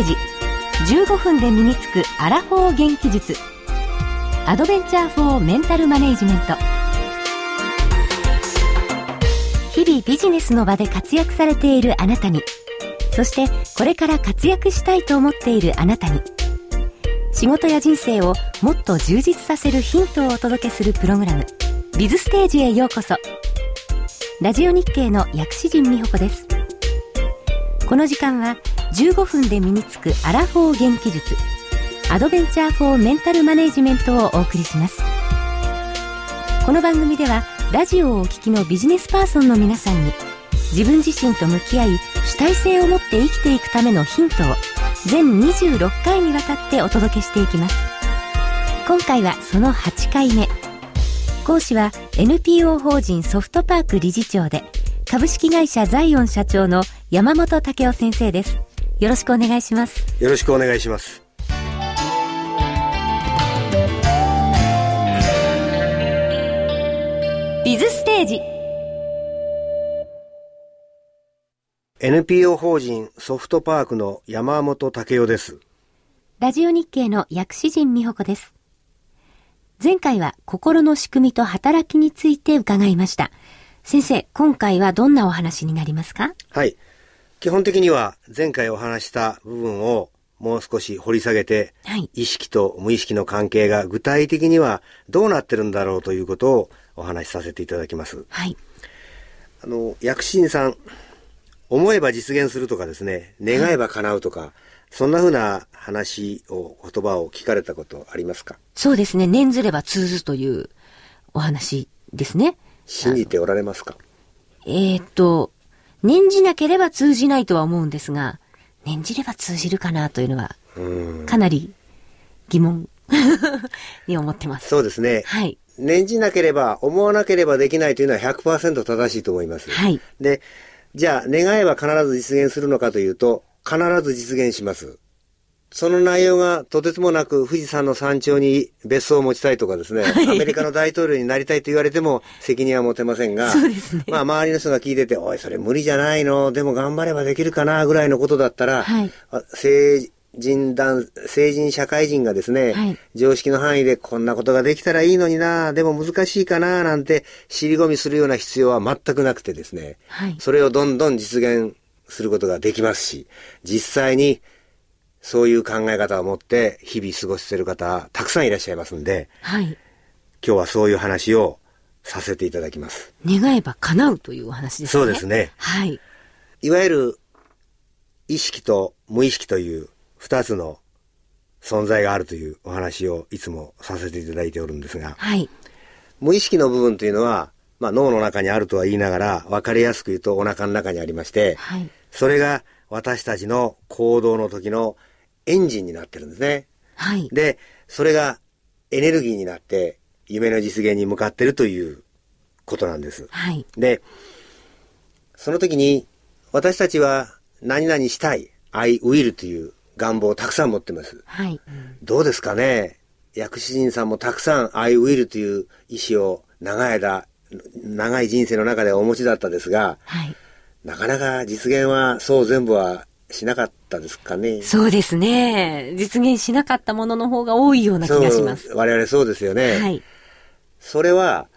ージ。15分で身につくアラフォー元気術。アドベンチャーフォーメンタルマネジメント。日々ビジネスの場で活躍されているあなたに。そしてこれから活躍したいと思っているあなたに。仕事や人生をもっと充実させるヒントをお届けするプログラム。ビズステージへようこそ。ラジオ日経の薬師陣美穂子です。この時間は15分で身につくアラフォー元気術アドベンチャーフォーメンタルマネジメントをお送りします。この番組ではラジオをお聞きのビジネスパーソンの皆さんに自分自身と向き合い主体性を持って生きていくためのヒントを全26回にわたってお届けしていきます。今回はその8回目。講師は NPO 法人ソフトパーク理事長で株式会社ザイオン社長の山本武雄先生です。よろしくお願いします。よろしくお願いします。ビズステージ。NPO 法人ソフトパークの山本武雄です。ラジオ日経の薬師陣美穂子です。前回は心の仕組みと働きについて伺いました。先生今回はどんなお話になりますか？はい基本的には前回お話した部分をもう少し掘り下げて、はい、意識と無意識の関係が具体的にはどうなってるんだろうということをお話しさせていただきます。はい。あの、薬師さん、思えば実現するとかですね、願えば叶うとか、はい、そんなふうな話を、言葉を聞かれたことありますか？そうですね。念ずれば通ずというお話ですね。信じておられますか？えー、っと、念じなければ通じないとは思うんですが、念じれば通じるかなというのは、かなり疑問 に思ってます。そうですね。はい。念じなければ、思わなければできないというのは100%正しいと思います。はい。で、じゃあ、願えば必ず実現するのかというと、必ず実現します。その内容がとてつもなく富士山の山頂に別荘を持ちたいとかですね、はい、アメリカの大統領になりたいと言われても責任は持てませんが、そうですね。まあ周りの人が聞いてて、おい、それ無理じゃないの、でも頑張ればできるかな、ぐらいのことだったら、はい、政人男、成人社会人がですね、はい、常識の範囲でこんなことができたらいいのにな、でも難しいかな、なんて尻込みするような必要は全くなくてですね、はい、それをどんどん実現することができますし、実際にそういう考え方を持って日々過ごしている方、たくさんいらっしゃいますんで、はい、今日はそういう話をさせていただきます。願えば叶うというお話ですね。そうですね。はい。いわゆる意識と無意識という二つの存在があるというお話をいつもさせていただいておるんですが、はい、無意識の部分というのは、まあ、脳の中にあるとは言いながら、分かりやすく言うとお腹の中にありまして、はい、それが私たちの行動の時のエンジンになってるんですね。はい、で、それがエネルギーになって夢の実現に向かってるということなんです。はい、で、その時に私たちは何々したい、I will という願望をたくさん持ってます。はい。どうですかね？薬師人さんもたくさん I will という意思を長い間、長い人生の中でお持ちだったですが、はい。なかなか実現はそう全部はしなかったですかね。そうですね。実現しなかったものの方が多いような気がします。我々そうですよね。はい。それは、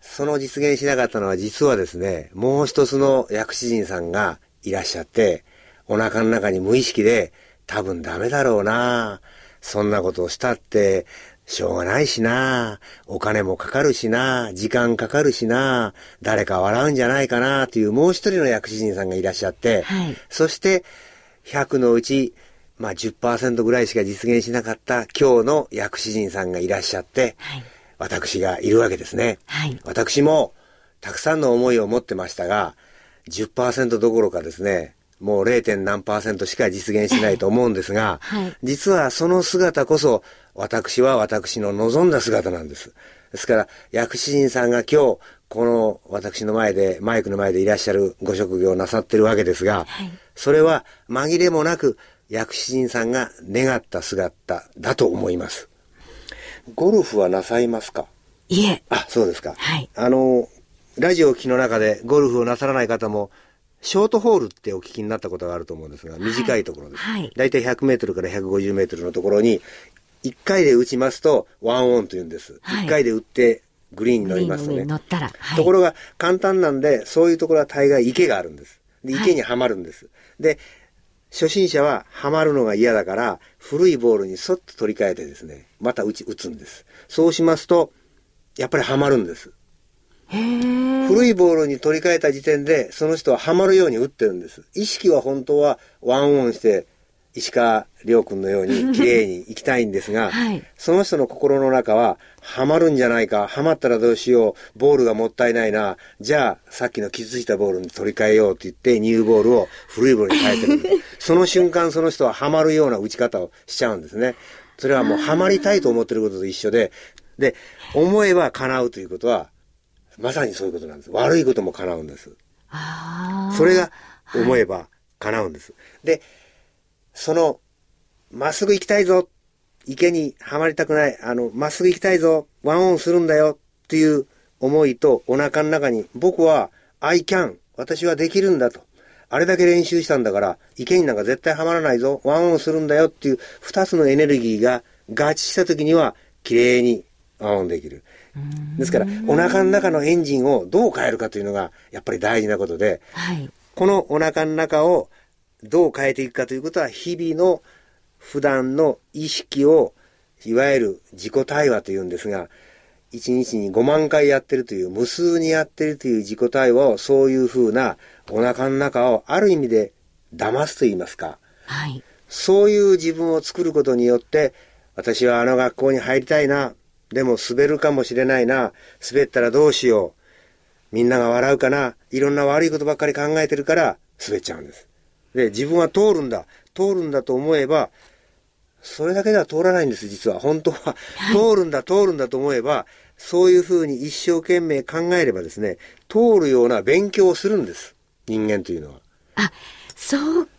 その実現しなかったのは実はですね、もう一つの薬師人さんがいらっしゃって、お腹の中に無意識で多分ダメだろうな。そんなことをしたって、しょうがないしな。お金もかかるしな。時間かかるしな。誰か笑うんじゃないかな。というもう一人の薬師人さんがいらっしゃって、はい、そして100のうち、まあ10%ぐらいしか実現しなかった今日の薬師人さんがいらっしゃって、はい、私がいるわけですね。はい、私もたくさんの思いを持ってましたが、10%どころかですね、もう 0. 何しか実現しないと思うんですが、はい、実はその姿こそ私は私の望んだ姿なんです。ですから、薬師人さんが今日、この私の前で、マイクの前でいらっしゃるご職業をなさってるわけですが、はい、それは紛れもなく薬師人さんが願った姿だと思います。ゴルフはなさいますか？いえ。あ、そうですか。はい。あの、ラジオ機の中でゴルフをなさらない方もショートホールってお聞きになったことがあると思うんですが、短いところです。はい。だいたい100メートルから150メートルのところに、1回で打ちますと、ワンオンと言うんです。はい、1回で打って、グリーンに乗りますとね。乗ったら、はい、ところが、簡単なんで、そういうところは大概池があるんです。で、池にはまるんです。はい、で、初心者ははまるのが嫌だから、古いボールにそっと取り替えてですね、また打ち、打つんです。そうしますと、やっぱりはまるんです。古いボールに取り替えた時点で、その人はハマるように打ってるんです。意識は本当はワンオンして、石川亮君のように 綺麗に行きたいんですが、はい、その人の心の中は、ハマるんじゃないか、ハマったらどうしよう、ボールがもったいないな、じゃあ、さっきの傷ついたボールに取り替えようって言って、ニューボールを古いボールに変えてるんです。その瞬間、その人はハマるような打ち方をしちゃうんですね。それはもうハマりたいと思ってることと一緒で、で、思えば叶うということは、まさにそういうことなんです。悪いことも叶うんです。それが思えば叶うんです。はい、で、その、まっすぐ行きたいぞ、池にはまりたくない、あの、まっすぐ行きたいぞ、ワンオンするんだよ。っていう思いとお腹の中に、僕は I can、私はできるんだと。あれだけ練習したんだから、池になんか絶対はまらないぞ、ワンオンするんだよ。っていう二つのエネルギーが合致した時には、綺麗にワンオンできる。ですから、お腹の中のエンジンをどう変えるかというのが、やっぱり大事なことで、はい、このお腹の中をどう変えていくかということは、日々の普段の意識を、いわゆる自己対話というんですが、一日に5万回やってるという、無数にやってるという自己対話を、そういうふうなお腹の中をある意味で騙すと言いますか。はい。そういう自分を作ることによって、私はあの学校に入りたいな。でも滑るかもしれないな。滑ったらどうしよう。みんなが笑うかな。いろんな悪いことばっかり考えてるから滑っちゃうんです。で、自分は通るんだ。通るんだと思えば、それだけでは通らないんです、実は。本当は。通るんだ、通るんだと思えば、そういうふうに一生懸命考えればですね、通るような勉強をするんです。人間というのは。あ、そうか。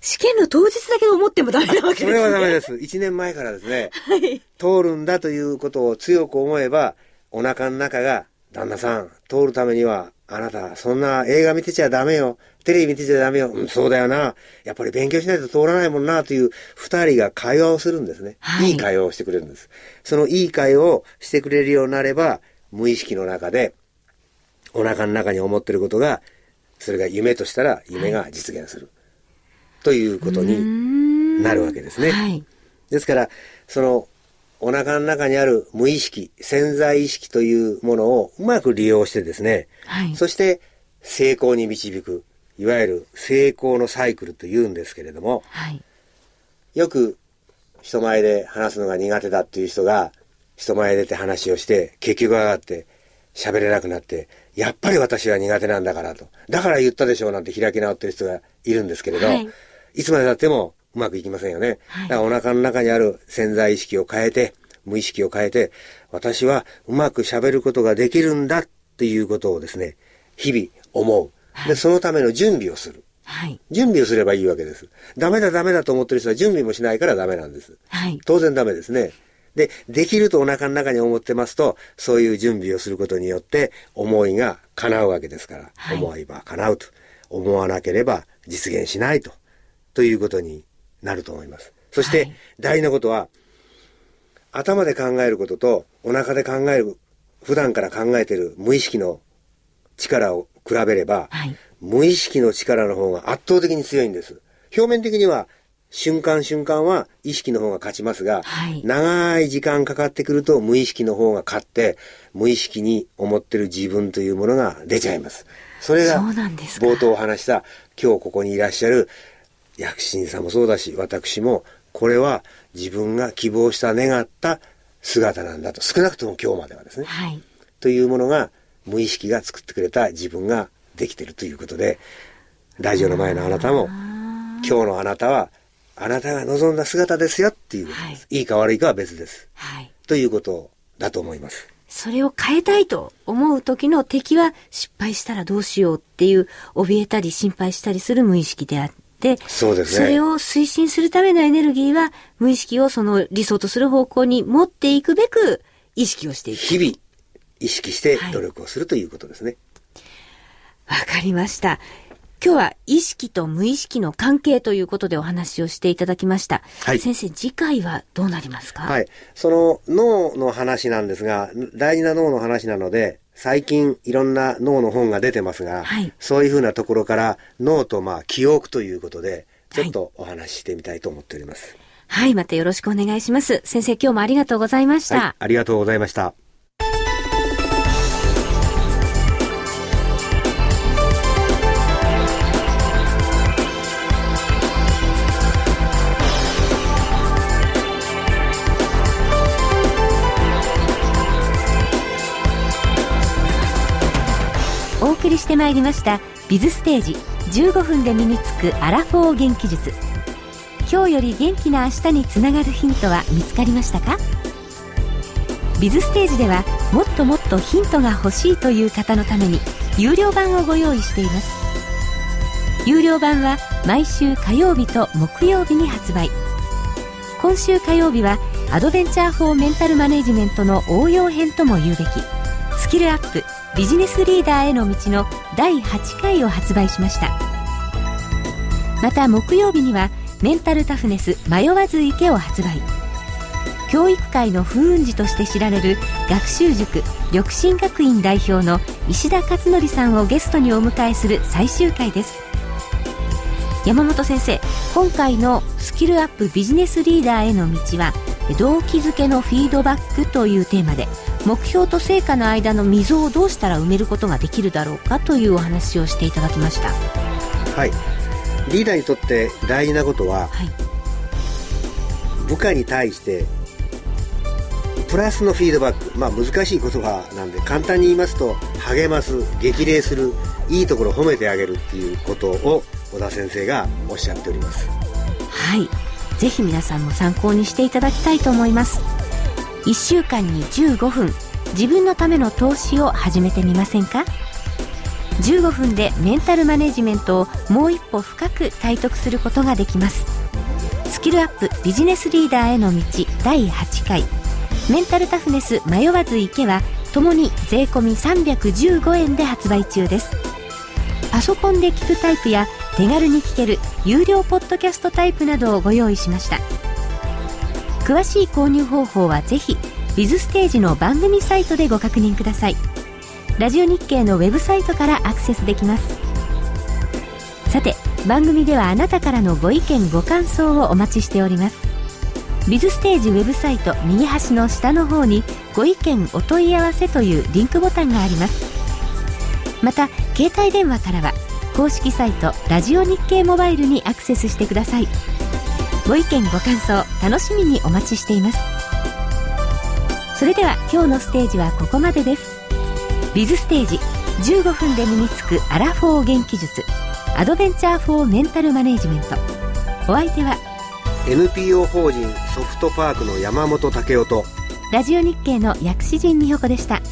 試験の当日だけ思ってもダメなわけですね。それはダメです。一年前からですね、はい、通るんだということを強く思えば、お腹の中が、旦那さん、通るためには、あなた、そんな映画見てちゃダメよ。テレビ見てちゃダメよ。うん、そうだよな。やっぱり勉強しないと通らないもんな、という二人が会話をするんですね、はい。いい会話をしてくれるんです。そのいい会話をしてくれるようになれば、無意識の中で、お腹の中に思ってることが、それが夢としたら夢が実現する。ということになるわけですね。はい、ですから、その、お腹の中にある無意識、潜在意識というものをうまく利用してですね、はい、そして成功に導く、いわゆる成功のサイクルというんですけれども、はい、よく人前で話すのが苦手だっていう人が、人前出て話をして、結局上がって喋れなくなって、やっぱり私は苦手なんだからと。だから言ったでしょうなんて開き直ってる人がいるんですけれど、はい、いつまでたってもうまくいきませんよね。はい、だからお腹の中にある潜在意識を変えて、無意識を変えて、私はうまく喋ることができるんだっていうことをですね、日々思う。で、そのための準備をする。はい、準備をすればいいわけです。ダメだダメだと思ってる人は準備もしないからダメなんです。はい、当然ダメですね。で、できるとお腹の中に思ってますと、そういう準備をすることによって、思いが叶うわけですから、はい、思いは叶うと。思わなければ実現しないと。ということになると思います。そして、大事なことは、頭で考えることと、お腹で考える、普段から考えている無意識の力を比べれば、はい、無意識の力の方が圧倒的に強いんです。表面的には瞬間瞬間は意識の方が勝ちますが、はい、長い時間かかってくると無意識の方が勝って、無意識に思ってる自分というものが出ちゃいます。それが冒頭お話した今日ここにいらっしゃる薬師さんもそうだし、私もこれは自分が希望した願った姿なんだと。少なくとも今日まではですね。はい、というものが無意識が作ってくれた自分ができてるということで、ラジオの前のあなたも、今日のあなたはあなたが望んだ姿ですよっていうことです。はい、いいか悪いかは別です。はい。ということだと思います。それを変えたいと思う時の敵は失敗したらどうしようっていう怯えたり心配したりする無意識であって、そうですね。それを推進するためのエネルギーは無意識をその理想とする方向に持っていくべく意識をしていく。日々意識して努力をする、はい、ということですね。わかりました。今日は意識と無意識の関係ということでお話をしていただきました。はい。先生、次回はどうなりますか？はい。その脳の話なんですが、大事な脳の話なので、最近いろんな脳の本が出てますが、はい、そういうふうなところから脳とまあ記憶ということで、ちょっとお話ししてみたいと思っております。はい、はい、またよろしくお願いします。先生、今日もありがとうございました。はい、ありがとうございました。まいりました。ビズステージ。15分で身につくアラフォー元気術。今日より元気な明日につながるヒントは見つかりましたか？ビズステージではもっともっとヒントが欲しいという方のために有料版をご用意しています。有料版は毎週火曜日と木曜日に発売。今週火曜日はアドベンチャー・フォー・メンタル・マネジメントの応用編とも言うべき。スキルアップ。ビジネスリーダーへの道の第8回を発売しました。また木曜日にはメンタルタフネス迷わず池を発売。教育界の風雲児として知られる学習塾緑進学院代表の石田勝則さんをゲストにお迎えする最終回です。山本先生今回のスキルアップビジネスリーダーへの道は動機づけのフィードバックというテーマで目標と成果の間の溝をどうしたら埋めることができるだろうかというお話をしていただきました。はい。リーダーにとって大事なことは、はい、部下に対してプラスのフィードバック。まあ難しい言葉なんで簡単に言いますと励ます激励するいいところを褒めてあげるっていうことを小田先生がおっしゃっております。はい。ぜひ皆さんも参考にしていただきたいと思います1週間に15分。自分のための投資を始めてみませんか？15分でメンタルマネジメントをもう一歩深く体得することができます。スキルアップビジネスリーダーへの道第8回。メンタルタフネス迷わず行けはともに税込315円で発売中です。パソコンで聞くタイプや手軽に聞ける有料ポッドキャストタイプなどをご用意しました。詳しい購入方法はぜひビズステージの番組サイトでご確認ください。ラジオ日経のウェブサイトからアクセスできます。さて番組ではあなたからのご意見ご感想をお待ちしております。ビズステージウェブサイト右端の下の方にご意見お問い合わせというリンクボタンがあります。また携帯電話からは公式サイトラジオ日経モバイルにアクセスしてください。ご意見ご感想楽しみにお待ちしています。それでは今日のステージはここまでです。ビズステージ15分で身につくアラフォー元気術アドベンチャーフォーメンタルマネジメント。お相手は NPO 法人ソフトパークの山本武雄とラジオ日経の薬師陣美穂子でした。